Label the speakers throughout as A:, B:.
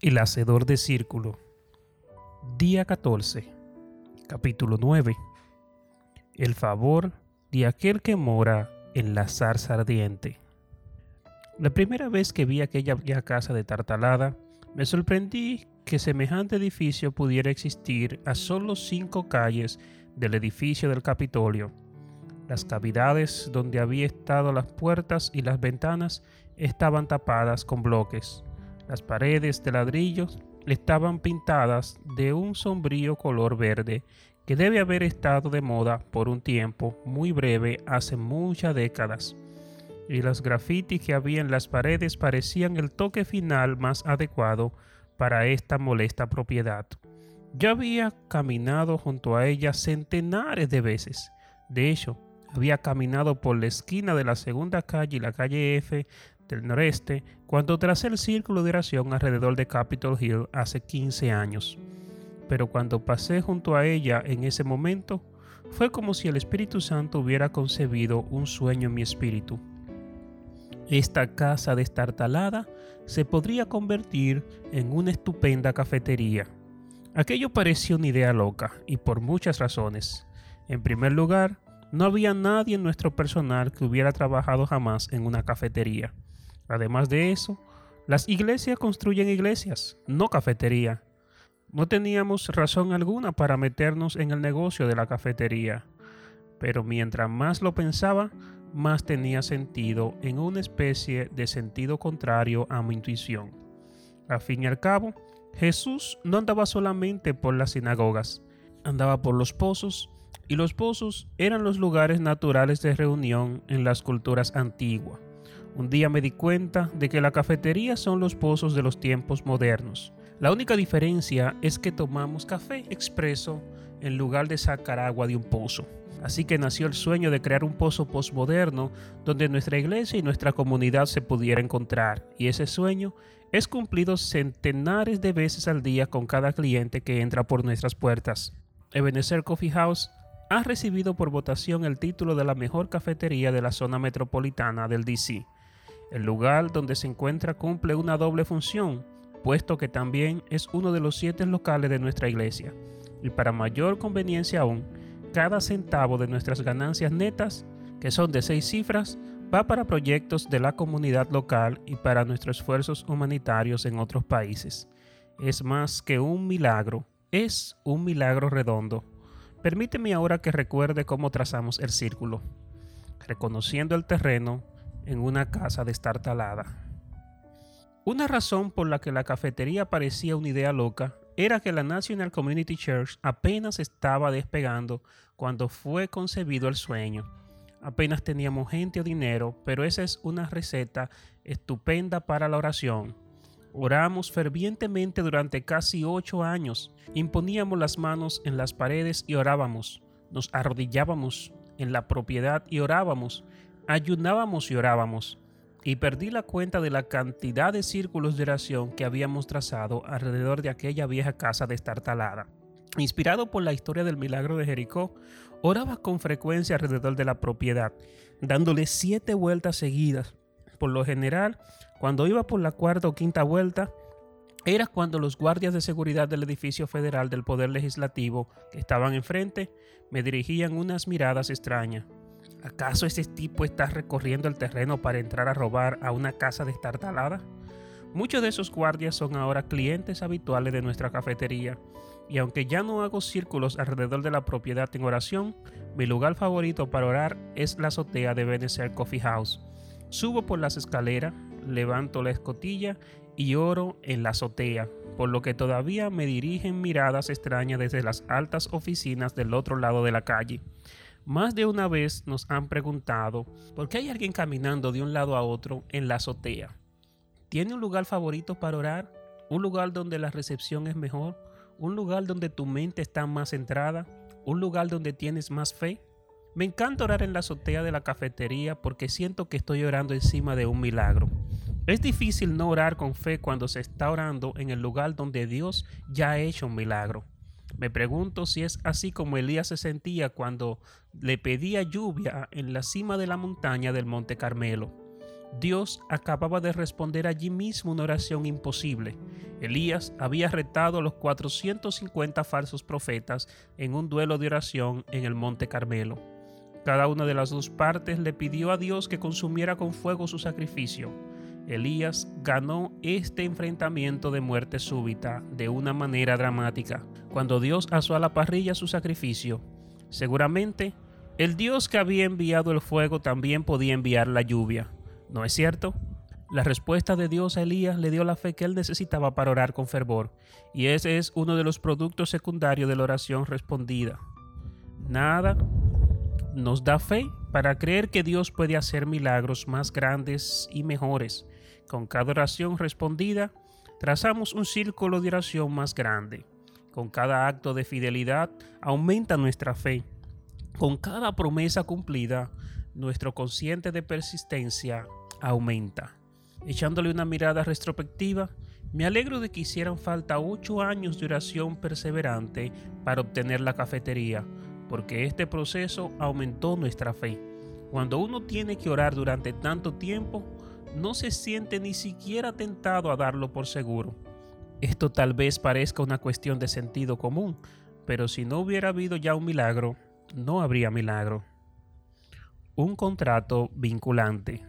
A: El Hacedor de Círculo. Día 14. Capítulo 9. El favor de aquel que mora en la zarza ardiente. La primera vez que vi aquella vieja casa de Tartalada, me sorprendí que semejante edificio pudiera existir a solo cinco calles del edificio del Capitolio. Las cavidades donde había estado las puertas y las ventanas estaban tapadas con bloques las paredes de ladrillos estaban pintadas de un sombrío color verde que debe haber estado de moda por un tiempo muy breve hace muchas décadas. Y los grafitis que había en las paredes parecían el toque final más adecuado para esta molesta propiedad. Yo había caminado junto a ella centenares de veces. De hecho, había caminado por la esquina de la segunda calle y la calle F del noreste cuando tracé el círculo de oración alrededor de Capitol Hill hace 15 años. Pero cuando pasé junto a ella en ese momento, fue como si el Espíritu Santo hubiera concebido un sueño en mi espíritu. Esta casa destartalada se podría convertir en una estupenda cafetería. Aquello parecía una idea loca, y por muchas razones. En primer lugar, no había nadie en nuestro personal que hubiera trabajado jamás en una cafetería. Además de eso, las iglesias construyen iglesias, no cafetería. No teníamos razón alguna para meternos en el negocio de la cafetería, pero mientras más lo pensaba, más tenía sentido en una especie de sentido contrario a mi intuición. A fin y al cabo, Jesús no andaba solamente por las sinagogas, andaba por los pozos, y los pozos eran los lugares naturales de reunión en las culturas antiguas. Un día me di cuenta de que la cafetería son los pozos de los tiempos modernos. La única diferencia es que tomamos café expreso en lugar de sacar agua de un pozo. Así que nació el sueño de crear un pozo postmoderno donde nuestra iglesia y nuestra comunidad se pudiera encontrar. Y ese sueño es cumplido centenares de veces al día con cada cliente que entra por nuestras puertas. Ebenezer Coffee House ha recibido por votación el título de la mejor cafetería de la zona metropolitana del DC el lugar donde se encuentra cumple una doble función, puesto que también es uno de los siete locales de nuestra iglesia. Y para mayor conveniencia aún, cada centavo de nuestras ganancias netas, que son de seis cifras, va para proyectos de la comunidad local y para nuestros esfuerzos humanitarios en otros países. Es más que un milagro, es un milagro redondo. Permíteme ahora que recuerde cómo trazamos el círculo. Reconociendo el terreno, en una casa destartalada. Una razón por la que la cafetería parecía una idea loca era que la National Community Church apenas estaba despegando cuando fue concebido el sueño. Apenas teníamos gente o dinero, pero esa es una receta estupenda para la oración. Oramos fervientemente durante casi ocho años. Imponíamos las manos en las paredes y orábamos. Nos arrodillábamos en la propiedad y orábamos ayunábamos y orábamos, y perdí la cuenta de la cantidad de círculos de oración que habíamos trazado alrededor de aquella vieja casa destartalada. Inspirado por la historia del milagro de Jericó, oraba con frecuencia alrededor de la propiedad, dándole siete vueltas seguidas. Por lo general, cuando iba por la cuarta o quinta vuelta, era cuando los guardias de seguridad del edificio federal del Poder Legislativo que estaban enfrente me dirigían unas miradas extrañas. ¿Acaso ese tipo está recorriendo el terreno para entrar a robar a una casa destartalada? Muchos de esos guardias son ahora clientes habituales de nuestra cafetería, y aunque ya no hago círculos alrededor de la propiedad en oración, mi lugar favorito para orar es la azotea de Benecer Coffee House. Subo por las escaleras, levanto la escotilla y oro en la azotea, por lo que todavía me dirigen miradas extrañas desde las altas oficinas del otro lado de la calle. Más de una vez nos han preguntado por qué hay alguien caminando de un lado a otro en la azotea. ¿Tiene un lugar favorito para orar? ¿Un lugar donde la recepción es mejor? ¿Un lugar donde tu mente está más centrada? ¿Un lugar donde tienes más fe? Me encanta orar en la azotea de la cafetería porque siento que estoy orando encima de un milagro. Es difícil no orar con fe cuando se está orando en el lugar donde Dios ya ha hecho un milagro. Me pregunto si es así como Elías se sentía cuando le pedía lluvia en la cima de la montaña del Monte Carmelo. Dios acababa de responder allí mismo una oración imposible. Elías había retado a los 450 falsos profetas en un duelo de oración en el Monte Carmelo. Cada una de las dos partes le pidió a Dios que consumiera con fuego su sacrificio. Elías ganó este enfrentamiento de muerte súbita de una manera dramática, cuando Dios asó a la parrilla su sacrificio. Seguramente, el Dios que había enviado el fuego también podía enviar la lluvia. ¿No es cierto? La respuesta de Dios a Elías le dio la fe que él necesitaba para orar con fervor, y ese es uno de los productos secundarios de la oración respondida. Nada nos da fe para creer que Dios puede hacer milagros más grandes y mejores. Con cada oración respondida, trazamos un círculo de oración más grande. Con cada acto de fidelidad aumenta nuestra fe. Con cada promesa cumplida, nuestro consciente de persistencia aumenta. Echándole una mirada retrospectiva, me alegro de que hicieran falta ocho años de oración perseverante para obtener la cafetería, porque este proceso aumentó nuestra fe. Cuando uno tiene que orar durante tanto tiempo, no se siente ni siquiera tentado a darlo por seguro. Esto tal vez parezca una cuestión de sentido común, pero si no hubiera habido ya un milagro, no habría milagro. Un contrato vinculante.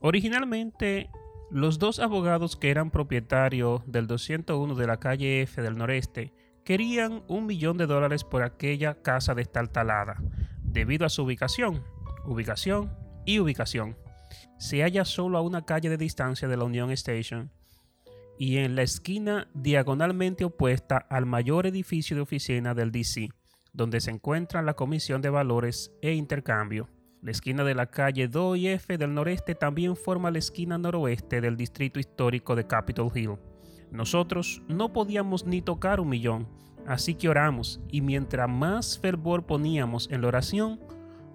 A: Originalmente, los dos abogados que eran propietarios del 201 de la calle F del noreste querían un millón de dólares por aquella casa destartalada, debido a su ubicación, ubicación y ubicación. Se halla solo a una calle de distancia de la Union Station y en la esquina diagonalmente opuesta al mayor edificio de oficina del DC, donde se encuentra la Comisión de Valores e Intercambio. La esquina de la calle 2 y F del noreste también forma la esquina noroeste del distrito histórico de Capitol Hill. Nosotros no podíamos ni tocar un millón, así que oramos y mientras más fervor poníamos en la oración,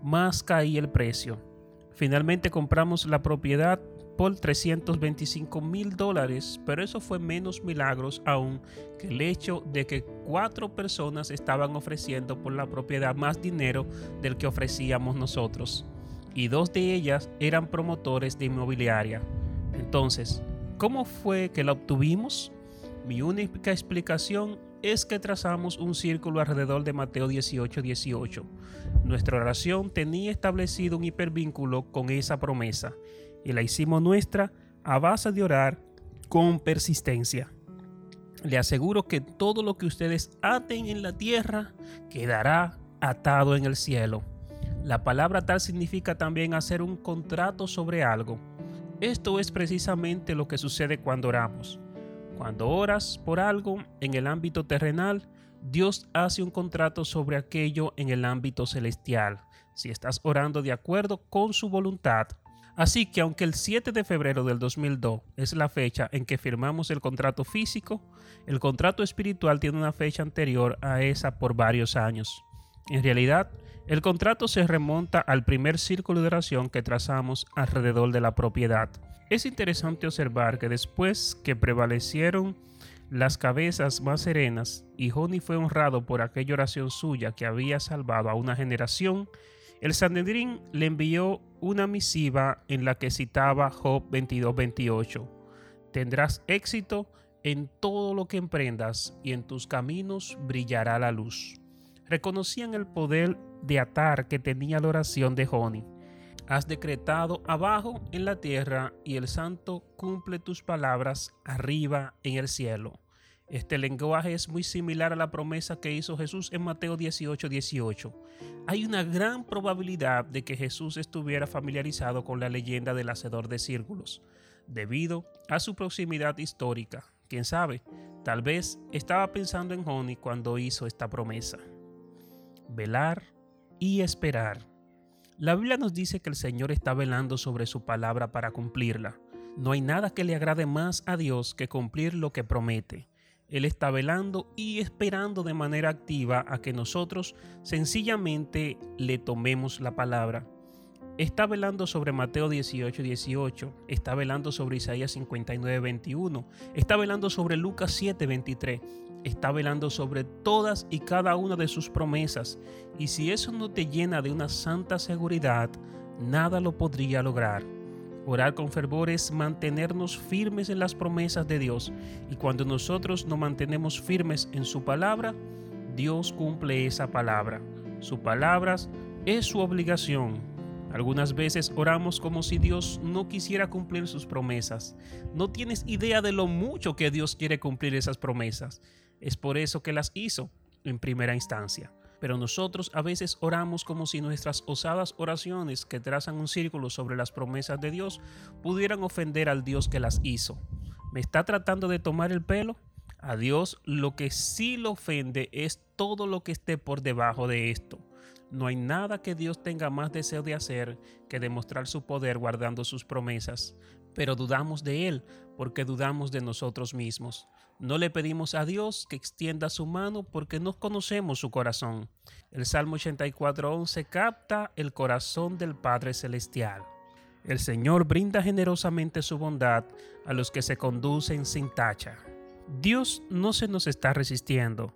A: más caía el precio. Finalmente compramos la propiedad por 325 mil dólares, pero eso fue menos milagros aún que el hecho de que cuatro personas estaban ofreciendo por la propiedad más dinero del que ofrecíamos nosotros, y dos de ellas eran promotores de inmobiliaria. Entonces, ¿cómo fue que la obtuvimos? Mi única explicación es que trazamos un círculo alrededor de Mateo 18, 18. Nuestra oración tenía establecido un hipervínculo con esa promesa y la hicimos nuestra a base de orar con persistencia. Le aseguro que todo lo que ustedes aten en la tierra quedará atado en el cielo. La palabra tal significa también hacer un contrato sobre algo. Esto es precisamente lo que sucede cuando oramos. Cuando oras por algo en el ámbito terrenal, Dios hace un contrato sobre aquello en el ámbito celestial, si estás orando de acuerdo con su voluntad. Así que aunque el 7 de febrero del 2002 es la fecha en que firmamos el contrato físico, el contrato espiritual tiene una fecha anterior a esa por varios años. En realidad, el contrato se remonta al primer círculo de oración que trazamos alrededor de la propiedad. Es interesante observar que después que prevalecieron las cabezas más serenas y Joni fue honrado por aquella oración suya que había salvado a una generación, el Sanedrín le envió una misiva en la que citaba Job 22:28. Tendrás éxito en todo lo que emprendas y en tus caminos brillará la luz. Reconocían el poder de atar que tenía la oración de Joni has decretado abajo en la tierra y el santo cumple tus palabras arriba en el cielo. Este lenguaje es muy similar a la promesa que hizo Jesús en Mateo 18, 18. Hay una gran probabilidad de que Jesús estuviera familiarizado con la leyenda del hacedor de círculos, debido a su proximidad histórica. Quién sabe, tal vez estaba pensando en Joni cuando hizo esta promesa. Velar y esperar. La Biblia nos dice que el Señor está velando sobre su palabra para cumplirla. No hay nada que le agrade más a Dios que cumplir lo que promete. Él está velando y esperando de manera activa a que nosotros sencillamente le tomemos la palabra. Está velando sobre Mateo 18, 18, está velando sobre Isaías 59, 21, está velando sobre Lucas 7, 23, está velando sobre todas y cada una de sus promesas, y si eso no te llena de una santa seguridad, nada lo podría lograr. Orar con fervor es mantenernos firmes en las promesas de Dios. Y cuando nosotros nos mantenemos firmes en su palabra, Dios cumple esa palabra. Su palabra es su obligación. Algunas veces oramos como si Dios no quisiera cumplir sus promesas. No tienes idea de lo mucho que Dios quiere cumplir esas promesas. Es por eso que las hizo en primera instancia pero nosotros a veces oramos como si nuestras osadas oraciones que trazan un círculo sobre las promesas de Dios pudieran ofender al Dios que las hizo. ¿Me está tratando de tomar el pelo? A Dios lo que sí lo ofende es todo lo que esté por debajo de esto. No hay nada que Dios tenga más deseo de hacer que demostrar su poder guardando sus promesas, pero dudamos de Él porque dudamos de nosotros mismos. No le pedimos a Dios que extienda su mano porque no conocemos su corazón. El Salmo 84.11 capta el corazón del Padre Celestial. El Señor brinda generosamente su bondad a los que se conducen sin tacha. Dios no se nos está resistiendo,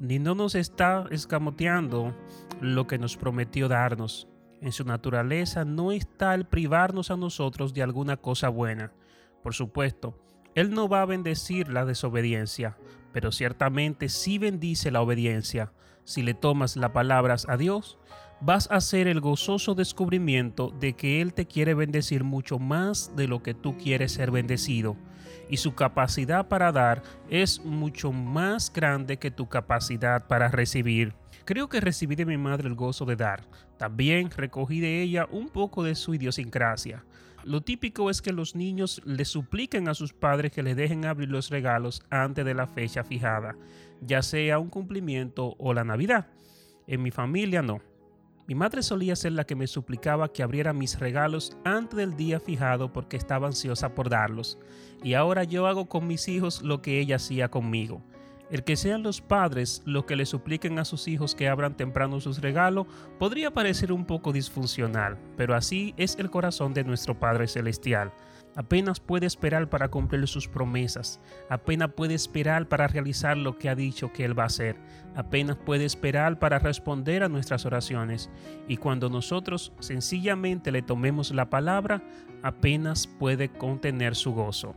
A: ni no nos está escamoteando lo que nos prometió darnos. En su naturaleza no está el privarnos a nosotros de alguna cosa buena. Por supuesto, él no va a bendecir la desobediencia, pero ciertamente sí bendice la obediencia. Si le tomas las palabras a Dios, vas a hacer el gozoso descubrimiento de que Él te quiere bendecir mucho más de lo que tú quieres ser bendecido. Y su capacidad para dar es mucho más grande que tu capacidad para recibir. Creo que recibí de mi madre el gozo de dar. También recogí de ella un poco de su idiosincrasia. Lo típico es que los niños le supliquen a sus padres que les dejen abrir los regalos antes de la fecha fijada, ya sea un cumplimiento o la Navidad. En mi familia no. Mi madre solía ser la que me suplicaba que abriera mis regalos antes del día fijado porque estaba ansiosa por darlos. Y ahora yo hago con mis hijos lo que ella hacía conmigo. El que sean los padres los que le supliquen a sus hijos que abran temprano sus regalos podría parecer un poco disfuncional, pero así es el corazón de nuestro Padre Celestial. Apenas puede esperar para cumplir sus promesas, apenas puede esperar para realizar lo que ha dicho que Él va a hacer, apenas puede esperar para responder a nuestras oraciones. Y cuando nosotros sencillamente le tomemos la palabra, apenas puede contener su gozo.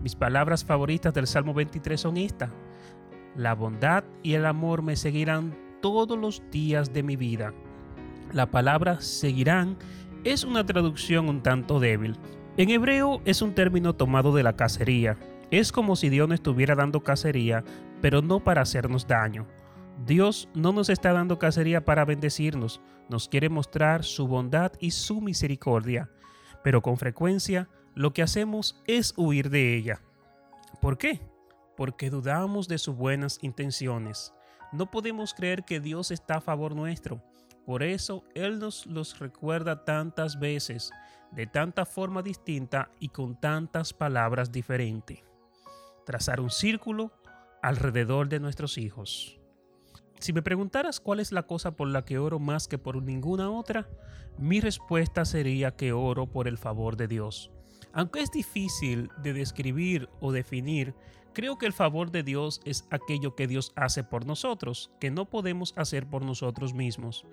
A: Mis palabras favoritas del Salmo 23 son estas. La bondad y el amor me seguirán todos los días de mi vida. La palabra seguirán es una traducción un tanto débil. En hebreo es un término tomado de la cacería. Es como si Dios nos estuviera dando cacería, pero no para hacernos daño. Dios no nos está dando cacería para bendecirnos, nos quiere mostrar su bondad y su misericordia, pero con frecuencia lo que hacemos es huir de ella. ¿Por qué? porque dudamos de sus buenas intenciones. No podemos creer que Dios está a favor nuestro. Por eso Él nos los recuerda tantas veces, de tanta forma distinta y con tantas palabras diferentes. Trazar un círculo alrededor de nuestros hijos. Si me preguntaras cuál es la cosa por la que oro más que por ninguna otra, mi respuesta sería que oro por el favor de Dios. Aunque es difícil de describir o definir, Creo que el favor de Dios es aquello que Dios hace por nosotros, que no podemos hacer por nosotros mismos.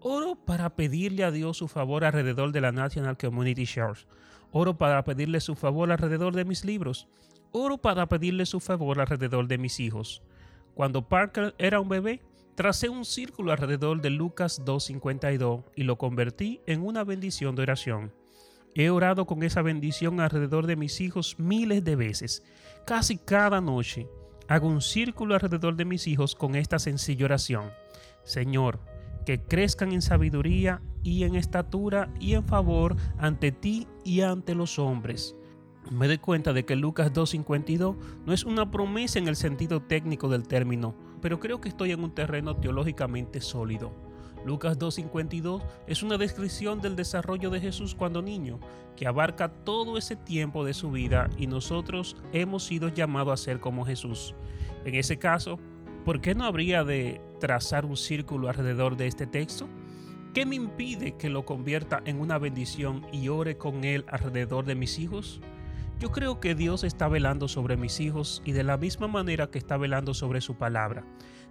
A: Oro para pedirle a Dios su favor alrededor de la National Community Church. Oro para pedirle su favor alrededor de mis libros. Oro para pedirle su favor alrededor de mis hijos. Cuando Parker era un bebé, tracé un círculo alrededor de Lucas 2.52 y lo convertí en una bendición de oración. He orado con esa bendición alrededor de mis hijos miles de veces. Casi cada noche hago un círculo alrededor de mis hijos con esta sencilla oración. Señor, que crezcan en sabiduría y en estatura y en favor ante ti y ante los hombres. Me doy cuenta de que Lucas 2.52 no es una promesa en el sentido técnico del término, pero creo que estoy en un terreno teológicamente sólido. Lucas 2.52 es una descripción del desarrollo de Jesús cuando niño, que abarca todo ese tiempo de su vida y nosotros hemos sido llamados a ser como Jesús. En ese caso, ¿por qué no habría de trazar un círculo alrededor de este texto? ¿Qué me impide que lo convierta en una bendición y ore con él alrededor de mis hijos? Yo creo que Dios está velando sobre mis hijos y de la misma manera que está velando sobre su palabra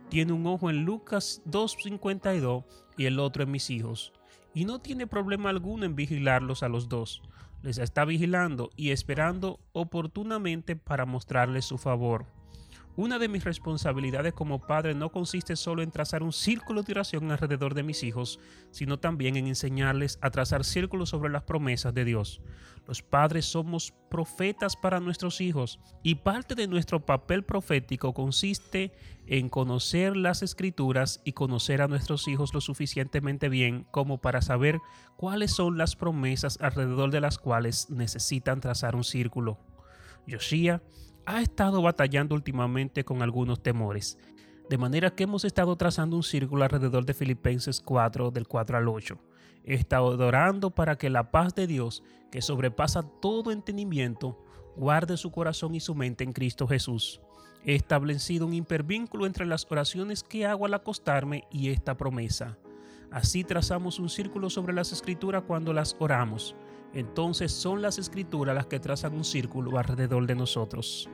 A: tiene un ojo en Lucas 2.52 y el otro en mis hijos, y no tiene problema alguno en vigilarlos a los dos. les está vigilando y esperando oportunamente para mostrarles su favor. Una de mis responsabilidades como padre no consiste solo en trazar un círculo de oración alrededor de mis hijos, sino también en enseñarles a trazar círculos sobre las promesas de Dios. Los padres somos profetas para nuestros hijos y parte de nuestro papel profético consiste en conocer las escrituras y conocer a nuestros hijos lo suficientemente bien como para saber cuáles son las promesas alrededor de las cuales necesitan trazar un círculo. Yoshia ha estado batallando últimamente con algunos temores, de manera que hemos estado trazando un círculo alrededor de Filipenses 4 del 4 al 8. He estado orando para que la paz de Dios, que sobrepasa todo entendimiento, guarde su corazón y su mente en Cristo Jesús. He establecido un hipervínculo entre las oraciones que hago al acostarme y esta promesa. Así trazamos un círculo sobre las escrituras cuando las oramos entonces son las escrituras las que trazan un círculo alrededor de nosotros.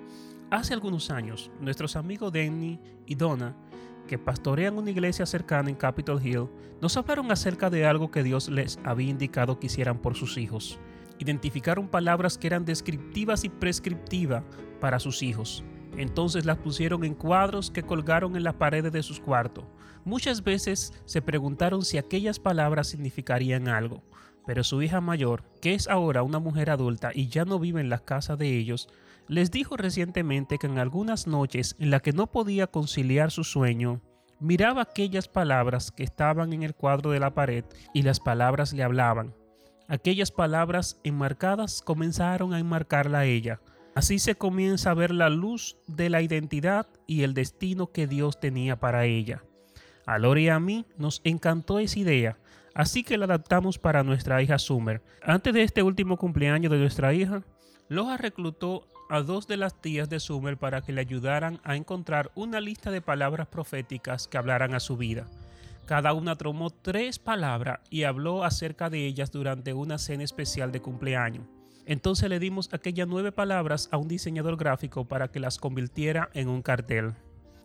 A: Hace algunos años, nuestros amigos Danny y Donna, que pastorean una iglesia cercana en Capitol Hill, nos hablaron acerca de algo que Dios les había indicado que hicieran por sus hijos. Identificaron palabras que eran descriptivas y prescriptivas para sus hijos. Entonces las pusieron en cuadros que colgaron en las paredes de sus cuartos. Muchas veces se preguntaron si aquellas palabras significarían algo. Pero su hija mayor, que es ahora una mujer adulta y ya no vive en la casa de ellos, les dijo recientemente que en algunas noches en las que no podía conciliar su sueño, miraba aquellas palabras que estaban en el cuadro de la pared y las palabras le hablaban. Aquellas palabras enmarcadas comenzaron a enmarcarla a ella. Así se comienza a ver la luz de la identidad y el destino que Dios tenía para ella. A Lori y a mí nos encantó esa idea Así que la adaptamos para nuestra hija Summer. Antes de este último cumpleaños de nuestra hija, Loja reclutó a dos de las tías de Summer para que le ayudaran a encontrar una lista de palabras proféticas que hablaran a su vida. Cada una tomó tres palabras y habló acerca de ellas durante una cena especial de cumpleaños. Entonces le dimos aquellas nueve palabras a un diseñador gráfico para que las convirtiera en un cartel.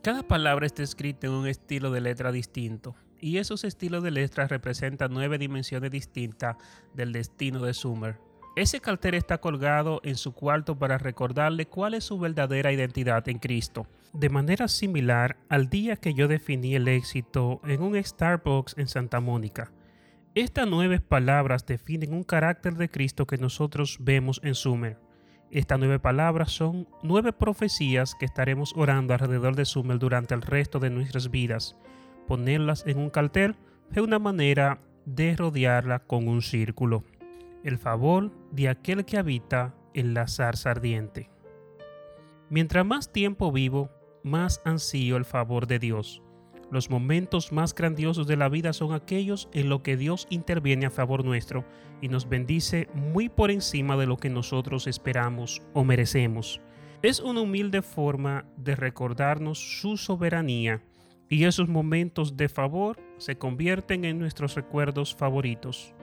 A: Cada palabra está escrita en un estilo de letra distinto y esos estilos de letras representan nueve dimensiones distintas del destino de Summer. Ese cartel está colgado en su cuarto para recordarle cuál es su verdadera identidad en Cristo. De manera similar al día que yo definí el éxito en un Starbucks en Santa Mónica. Estas nueve palabras definen un carácter de Cristo que nosotros vemos en Summer. Estas nueve palabras son nueve profecías que estaremos orando alrededor de Summer durante el resto de nuestras vidas ponerlas en un cartel es una manera de rodearla con un círculo. El favor de aquel que habita en la zarza ardiente. Mientras más tiempo vivo, más ansío el favor de Dios. Los momentos más grandiosos de la vida son aquellos en los que Dios interviene a favor nuestro y nos bendice muy por encima de lo que nosotros esperamos o merecemos. Es una humilde forma de recordarnos su soberanía y esos momentos de favor se convierten en nuestros recuerdos favoritos.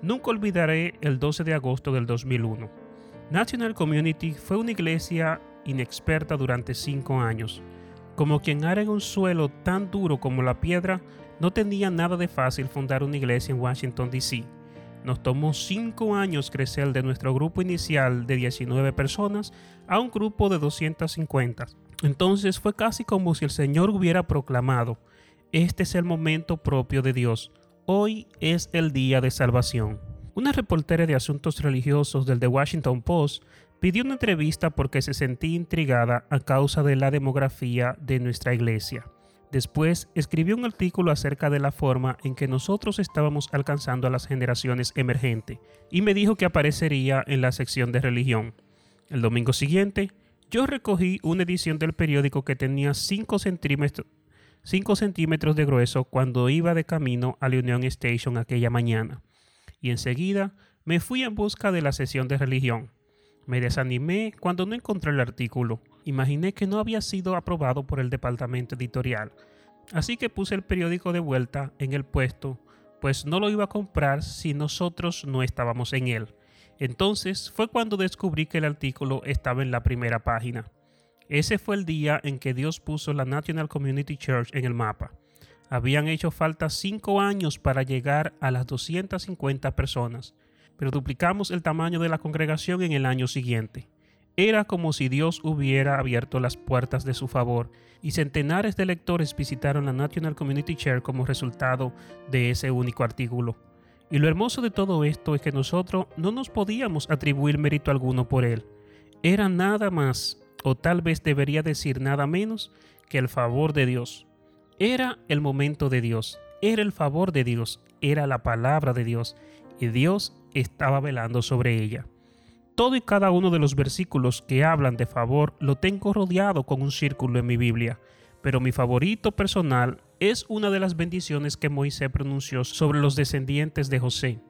A: Nunca olvidaré el 12 de agosto del 2001. National Community fue una iglesia inexperta durante cinco años. Como quien ara en un suelo tan duro como la piedra, no tenía nada de fácil fundar una iglesia en Washington, D.C. Nos tomó cinco años crecer de nuestro grupo inicial de 19 personas a un grupo de 250 entonces fue casi como si el Señor hubiera proclamado, este es el momento propio de Dios, hoy es el día de salvación. Una reportera de asuntos religiosos del The Washington Post pidió una entrevista porque se sentía intrigada a causa de la demografía de nuestra iglesia. Después escribió un artículo acerca de la forma en que nosotros estábamos alcanzando a las generaciones emergentes y me dijo que aparecería en la sección de religión. El domingo siguiente, yo recogí una edición del periódico que tenía 5 centímetros, de grueso cuando iba de camino a la Union Station aquella mañana. Y enseguida me fui en busca de la sesión de religión. Me desanimé cuando no encontré el artículo. Imaginé que no había sido aprobado por el departamento editorial. Así que puse el periódico de vuelta en el puesto, pues no lo iba a comprar si nosotros no estábamos en él. Entonces fue cuando descubrí que el artículo estaba en la primera página. Ese fue el día en que Dios puso la National Community Church en el mapa. Habían hecho falta cinco años para llegar a las 250 personas. pero duplicamos el tamaño de la congregación en el año siguiente. Era como si Dios hubiera abierto las puertas de su favor y centenares de lectores visitaron la National Community Chair como resultado de ese único artículo. Y lo hermoso de todo esto es que nosotros no nos podíamos atribuir mérito alguno por él. Era nada más, o tal vez debería decir nada menos, que el favor de Dios. Era el momento de Dios, era el favor de Dios, era la palabra de Dios, y Dios estaba velando sobre ella. Todo y cada uno de los versículos que hablan de favor lo tengo rodeado con un círculo en mi Biblia, pero mi favorito personal es una de las bendiciones que Moisés pronunció sobre los descendientes de José.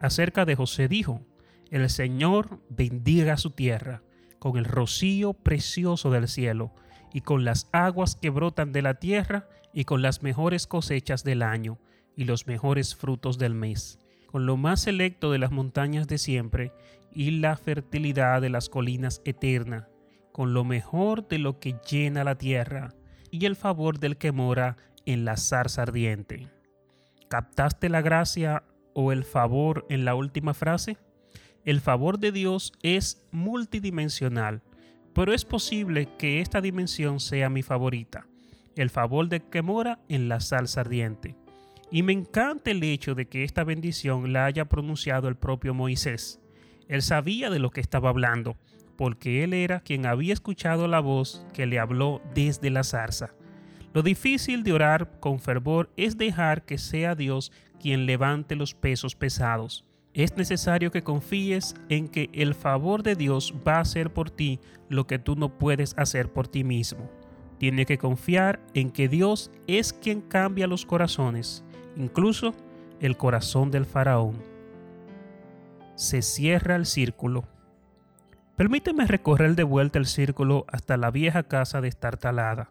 A: Acerca de José dijo, el Señor bendiga su tierra con el rocío precioso del cielo y con las aguas que brotan de la tierra y con las mejores cosechas del año y los mejores frutos del mes con lo más selecto de las montañas de siempre y la fertilidad de las colinas eternas, con lo mejor de lo que llena la tierra y el favor del que mora en la zarza ardiente. ¿Captaste la gracia o el favor en la última frase? El favor de Dios es multidimensional, pero es posible que esta dimensión sea mi favorita, el favor del que mora en la salsa ardiente. Y me encanta el hecho de que esta bendición la haya pronunciado el propio Moisés. Él sabía de lo que estaba hablando, porque él era quien había escuchado la voz que le habló desde la zarza. Lo difícil de orar con fervor es dejar que sea Dios quien levante los pesos pesados. Es necesario que confíes en que el favor de Dios va a hacer por ti lo que tú no puedes hacer por ti mismo. Tiene que confiar en que Dios es quien cambia los corazones incluso el corazón del faraón. Se cierra el círculo. Permíteme recorrer de vuelta el círculo hasta la vieja casa de Estartalada.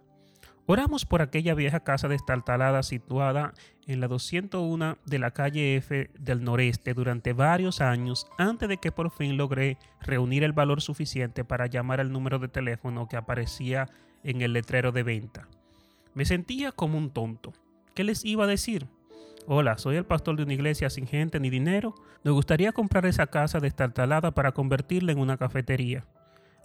A: Oramos por aquella vieja casa de Estartalada situada en la 201 de la calle F del noreste durante varios años antes de que por fin logré reunir el valor suficiente para llamar al número de teléfono que aparecía en el letrero de venta. Me sentía como un tonto. ¿Qué les iba a decir? Hola, soy el pastor de una iglesia sin gente ni dinero. Me gustaría comprar esa casa destartalada para convertirla en una cafetería.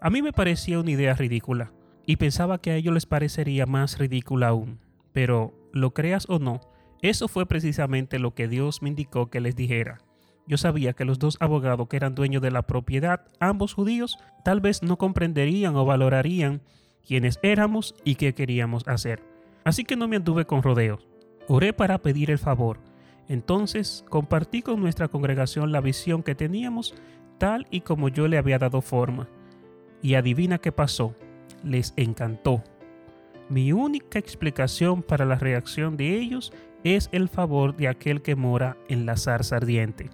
A: A mí me parecía una idea ridícula y pensaba que a ellos les parecería más ridícula aún. Pero, lo creas o no, eso fue precisamente lo que Dios me indicó que les dijera. Yo sabía que los dos abogados que eran dueños de la propiedad, ambos judíos, tal vez no comprenderían o valorarían quiénes éramos y qué queríamos hacer. Así que no me anduve con rodeos. Oré para pedir el favor. Entonces compartí con nuestra congregación la visión que teníamos tal y como yo le había dado forma. Y adivina qué pasó. Les encantó. Mi única explicación para la reacción de ellos es el favor de aquel que mora en la zarza ardiente.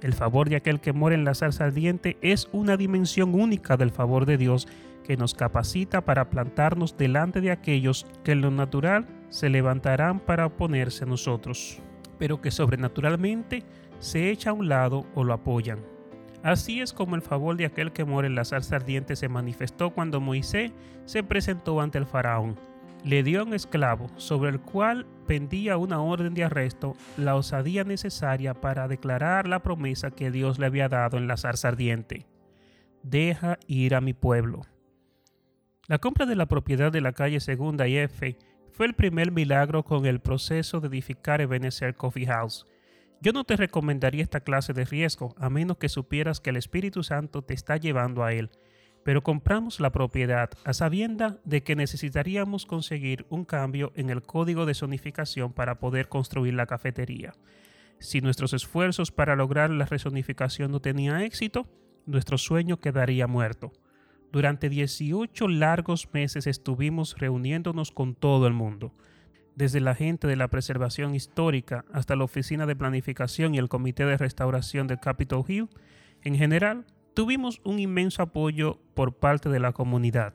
A: El favor de aquel que mora en la zarza ardiente es una dimensión única del favor de Dios que nos capacita para plantarnos delante de aquellos que en lo natural se levantarán para oponerse a nosotros, pero que sobrenaturalmente se echa a un lado o lo apoyan. Así es como el favor de aquel que mora en la salsa ardiente se manifestó cuando Moisés se presentó ante el faraón. Le dio un esclavo sobre el cual pendía una orden de arresto, la osadía necesaria para declarar la promesa que Dios le había dado en la zarza ardiente. Deja ir a mi pueblo. La compra de la propiedad de la calle Segunda y F fue el primer milagro con el proceso de edificar Ebenezer Coffee House. Yo no te recomendaría esta clase de riesgo a menos que supieras que el Espíritu Santo te está llevando a él, pero compramos la propiedad a sabienda de que necesitaríamos conseguir un cambio en el código de zonificación para poder construir la cafetería. Si nuestros esfuerzos para lograr la rezonificación no tenían éxito, nuestro sueño quedaría muerto. Durante 18 largos meses estuvimos reuniéndonos con todo el mundo, desde la gente de la preservación histórica hasta la oficina de planificación y el comité de restauración de Capitol Hill. En general, tuvimos un inmenso apoyo por parte de la comunidad.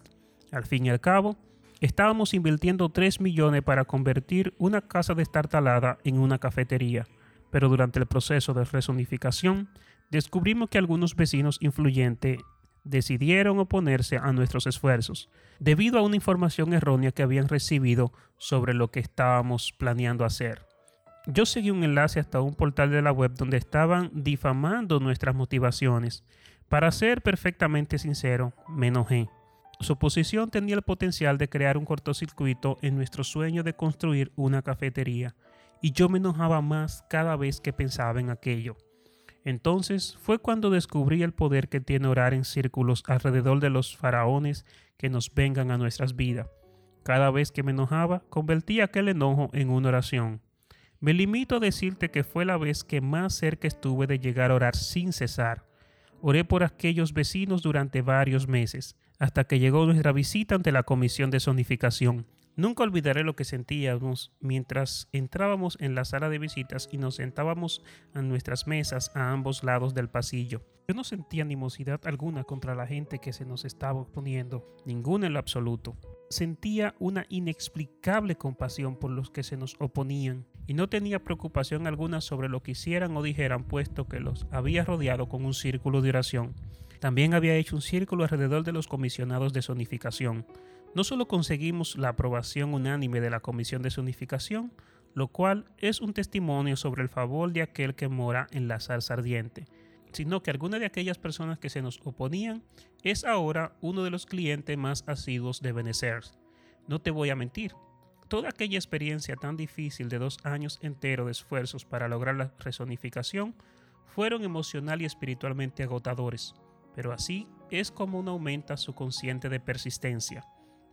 A: Al fin y al cabo, estábamos invirtiendo 3 millones para convertir una casa de destartalada en una cafetería, pero durante el proceso de resonificación descubrimos que algunos vecinos influyentes decidieron oponerse a nuestros esfuerzos, debido a una información errónea que habían recibido sobre lo que estábamos planeando hacer. Yo seguí un enlace hasta un portal de la web donde estaban difamando nuestras motivaciones. Para ser perfectamente sincero, me enojé. Su posición tenía el potencial de crear un cortocircuito en nuestro sueño de construir una cafetería, y yo me enojaba más cada vez que pensaba en aquello. Entonces fue cuando descubrí el poder que tiene orar en círculos alrededor de los faraones que nos vengan a nuestras vidas. Cada vez que me enojaba, convertía aquel enojo en una oración. Me limito a decirte que fue la vez que más cerca estuve de llegar a orar sin cesar. Oré por aquellos vecinos durante varios meses, hasta que llegó nuestra visita ante la comisión de zonificación. Nunca olvidaré lo que sentíamos mientras entrábamos en la sala de visitas y nos sentábamos a nuestras mesas a ambos lados del pasillo. Yo no sentía animosidad alguna contra la gente que se nos estaba oponiendo, ninguna en lo absoluto. Sentía una inexplicable compasión por los que se nos oponían y no tenía preocupación alguna sobre lo que hicieran o dijeran puesto que los había rodeado con un círculo de oración. También había hecho un círculo alrededor de los comisionados de zonificación no solo conseguimos la aprobación unánime de la Comisión de Zonificación, lo cual es un testimonio sobre el favor de aquel que mora en la salsa ardiente, sino que alguna de aquellas personas que se nos oponían es ahora uno de los clientes más asiduos de Benecer. No te voy a mentir, toda aquella experiencia tan difícil de dos años enteros de esfuerzos para lograr la resonificación fueron emocional y espiritualmente agotadores, pero así es como uno aumenta su consciente de persistencia.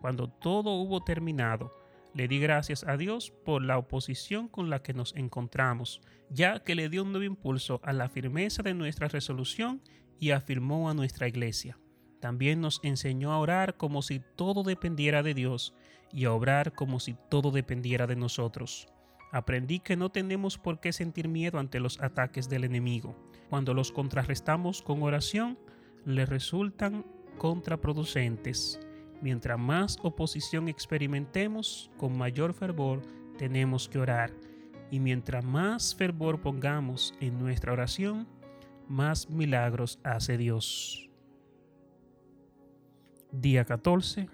A: Cuando todo hubo terminado, le di gracias a Dios por la oposición con la que nos encontramos, ya que le dio un nuevo impulso a la firmeza de nuestra resolución y afirmó a nuestra iglesia. También nos enseñó a orar como si todo dependiera de Dios y a obrar como si todo dependiera de nosotros. Aprendí que no tenemos por qué sentir miedo ante los ataques del enemigo. Cuando los contrarrestamos con oración, le resultan contraproducentes. Mientras más oposición experimentemos, con mayor fervor tenemos que orar. Y mientras más fervor pongamos en nuestra oración, más milagros hace Dios. Día 14,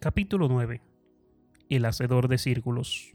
A: capítulo 9. El hacedor de círculos.